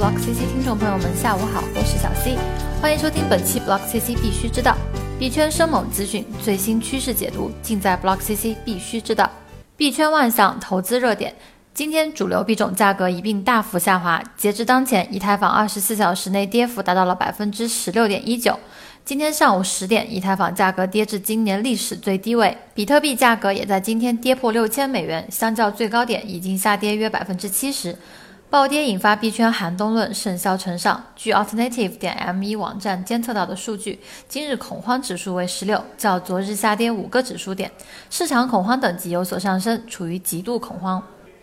Block CC 听众朋友们，下午好，我是小 C，欢迎收听本期 Block CC 必须知道币圈生猛资讯、最新趋势解读，尽在 Block CC 必须知道。币圈万象投资热点，今天主流币种价格一并大幅下滑，截至当前，以太坊二十四小时内跌幅达到了百分之十六点一九。今天上午十点，以太坊价格跌至今年历史最低位，比特币价格也在今天跌破六千美元，相较最高点已经下跌约百分之七十。暴跌引发币圈寒冬论甚嚣尘上。据 Alternative 点 me 网站监测到的数据，今日恐慌指数为十六，较昨日下跌五个指数点，市场恐慌等级有所上升，处于极度恐慌。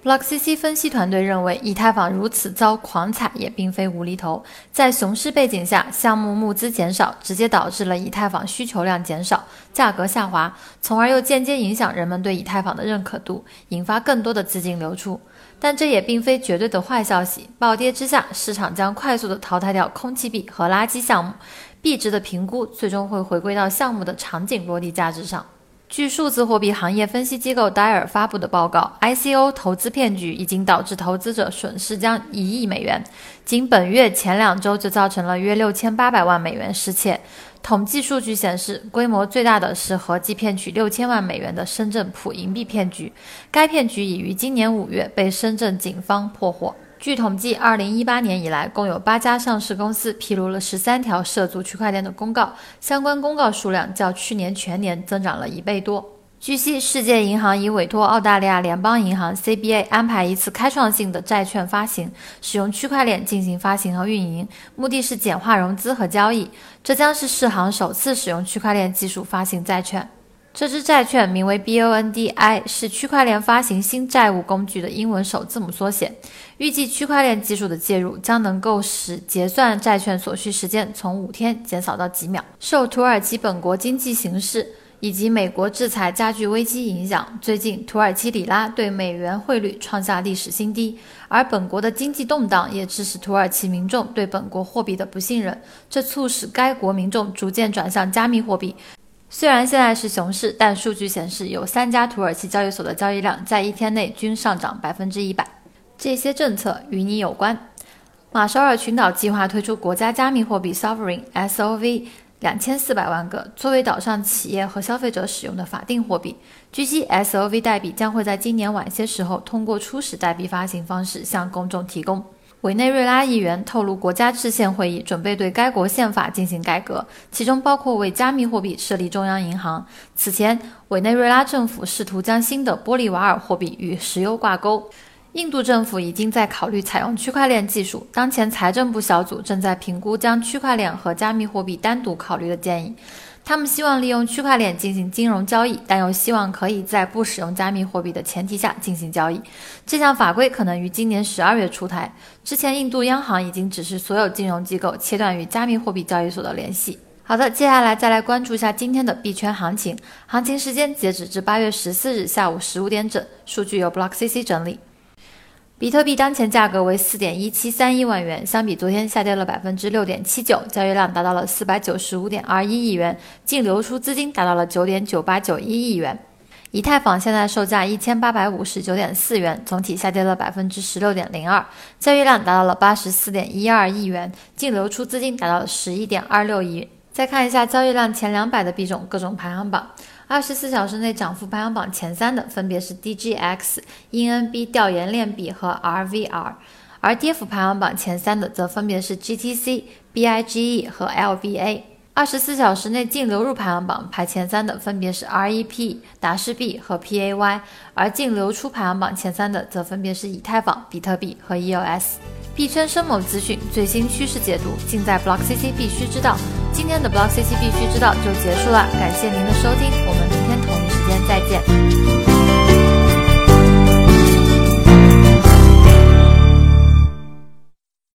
BlockCC 分析团队认为，以太坊如此遭狂踩也并非无厘头。在熊市背景下，项目募资减少，直接导致了以太坊需求量减少，价格下滑，从而又间接影响人们对以太坊的认可度，引发更多的资金流出。但这也并非绝对的坏消息。暴跌之下，市场将快速的淘汰掉空气币和垃圾项目，币值的评估最终会回归到项目的场景落地价值上。据数字货币行业分析机构戴尔发布的报告，ICO 投资骗局已经导致投资者损失将一亿美元，仅本月前两周就造成了约六千八百万美元失窃。统计数据显示，规模最大的是合计骗取六千万美元的深圳普银币骗局，该骗局已于今年五月被深圳警方破获。据统计，二零一八年以来，共有八家上市公司披露了十三条涉足区块链的公告，相关公告数量较去年全年增长了一倍多。据悉，世界银行已委托澳大利亚联邦银行 （CBA） 安排一次开创性的债券发行，使用区块链进行发行和运营，目的是简化融资和交易。这将是世行首次使用区块链技术发行债券。这支债券名为 BONDI，是区块链发行新债务工具的英文首字母缩写。预计区块链技术的介入将能够使结算债券所需时间从五天减少到几秒。受土耳其本国经济形势以及美国制裁加剧危机影响，最近土耳其里拉对美元汇率创下历史新低，而本国的经济动荡也致使土耳其民众对本国货币的不信任，这促使该国民众逐渐转向加密货币。虽然现在是熊市，但数据显示有三家土耳其交易所的交易量在一天内均上涨百分之一百。这些政策与你有关。马绍尔群岛计划推出国家加密货币 Sovereign SOV 两千四百万个，作为岛上企业和消费者使用的法定货币。据悉，SOV 代币将会在今年晚些时候通过初始代币发行方式向公众提供。委内瑞拉议员透露，国家制宪会议准备对该国宪法进行改革，其中包括为加密货币设立中央银行。此前，委内瑞拉政府试图将新的玻利瓦尔货币与石油挂钩。印度政府已经在考虑采用区块链技术，当前财政部小组正在评估将区块链和加密货币单独考虑的建议。他们希望利用区块链进行金融交易，但又希望可以在不使用加密货币的前提下进行交易。这项法规可能于今年十二月出台。之前，印度央行已经指示所有金融机构切断与加密货币交易所的联系。好的，接下来再来关注一下今天的币圈行情。行情时间截止至八月十四日下午十五点整，数据由 BlockCC 整理。比特币当前价格为四点一七三一万元，相比昨天下跌了百分之六点七九，交易量达到了四百九十五点二一亿元，净流出资金达到了九点九八九一亿元。以太坊现在售价一千八百五十九点四元，总体下跌了百分之十六点零二，交易量达到了八十四点一二亿元，净流出资金达到了十一点二六亿。再看一下交易量前两百的币种各种排行榜。二十四小时内涨幅排行榜前三的分别是 DGX、ENB 调研链币和 RVR，而跌幅排行榜前三的则分别是 GTC、BIGE 和 LVA。二十四小时内净流入排行榜排前三的分别是 REP、达氏币和 PAY，而净流出排行榜前三的则分别是以太坊、比特币和 EOS。币圈生猛资讯、最新趋势解读，尽在 Block CC 必须知道。今天的 Block CC 必须知道就结束了，感谢您的收听，我们明天同一时间再见。